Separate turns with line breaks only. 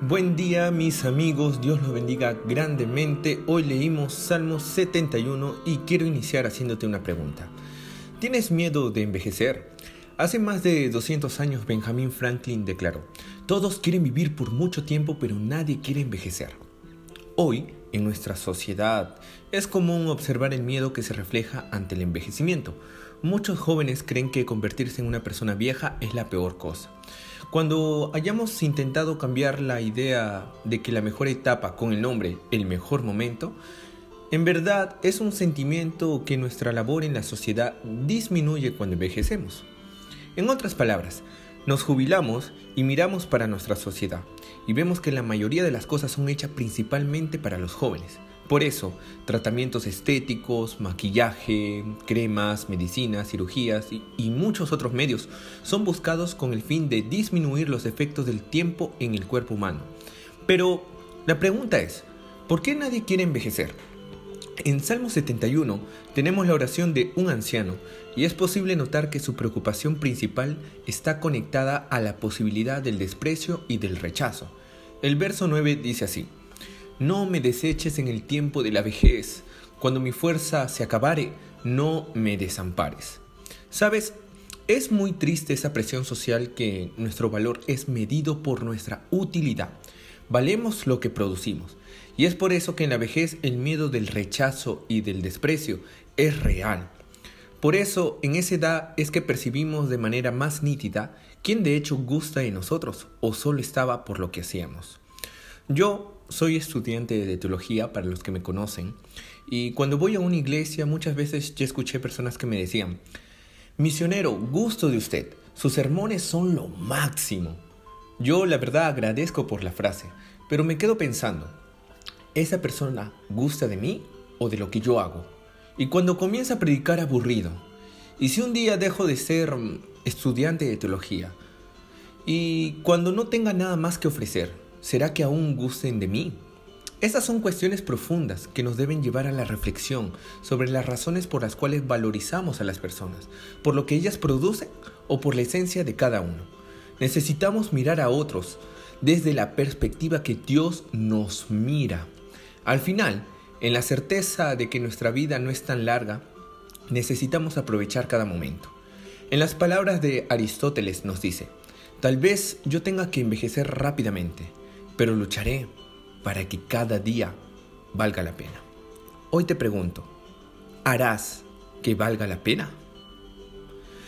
Buen día mis amigos, Dios los bendiga grandemente. Hoy leímos Salmo 71 y quiero iniciar haciéndote una pregunta. ¿Tienes miedo de envejecer? Hace más de 200 años Benjamin Franklin declaró, todos quieren vivir por mucho tiempo pero nadie quiere envejecer. Hoy, en nuestra sociedad, es común observar el miedo que se refleja ante el envejecimiento. Muchos jóvenes creen que convertirse en una persona vieja es la peor cosa. Cuando hayamos intentado cambiar la idea de que la mejor etapa con el nombre el mejor momento, en verdad es un sentimiento que nuestra labor en la sociedad disminuye cuando envejecemos. En otras palabras, nos jubilamos y miramos para nuestra sociedad y vemos que la mayoría de las cosas son hechas principalmente para los jóvenes. Por eso, tratamientos estéticos, maquillaje, cremas, medicinas, cirugías y, muchos otros medios son buscados con el fin de disminuir los efectos del tiempo en el cuerpo humano. Pero la pregunta es, ¿por qué nadie quiere envejecer? En Salmo 71 tenemos la oración de un anciano y es posible notar que su preocupación principal está conectada a la posibilidad del desprecio y del rechazo. El verso 9 dice así, no me deseches en el tiempo de la vejez, cuando mi fuerza se acabare, no me desampares. Sabes, es muy triste esa presión social que nuestro valor es medido por nuestra utilidad. Valemos lo que producimos. Y es por eso que en la vejez el miedo del rechazo y del desprecio es real. Por eso en esa edad es que percibimos de manera más nítida quién de hecho gusta de nosotros o solo estaba por lo que hacíamos. Yo soy estudiante de teología, para los que me conocen, y cuando voy a una iglesia muchas veces ya escuché personas que me decían, misionero, gusto de usted, sus sermones son lo máximo. Yo la verdad agradezco por la frase, pero me quedo pensando, ¿esa persona gusta de mí o de lo que yo hago? Y cuando comienza a predicar aburrido, y si un día dejo de ser estudiante de teología, y cuando no tenga nada más que ofrecer, ¿Será que aún gusten de mí? Estas son cuestiones profundas que nos deben llevar a la reflexión sobre las razones por las cuales valorizamos a las personas, por lo que ellas producen o por la esencia de cada uno. Necesitamos mirar a otros desde la perspectiva que Dios nos mira. Al final, en la certeza de que nuestra vida no es tan larga, necesitamos aprovechar cada momento. En las palabras de Aristóteles nos dice, tal vez yo tenga que envejecer rápidamente, pero lucharé para que cada día valga la pena. Hoy te pregunto, ¿harás que valga la pena?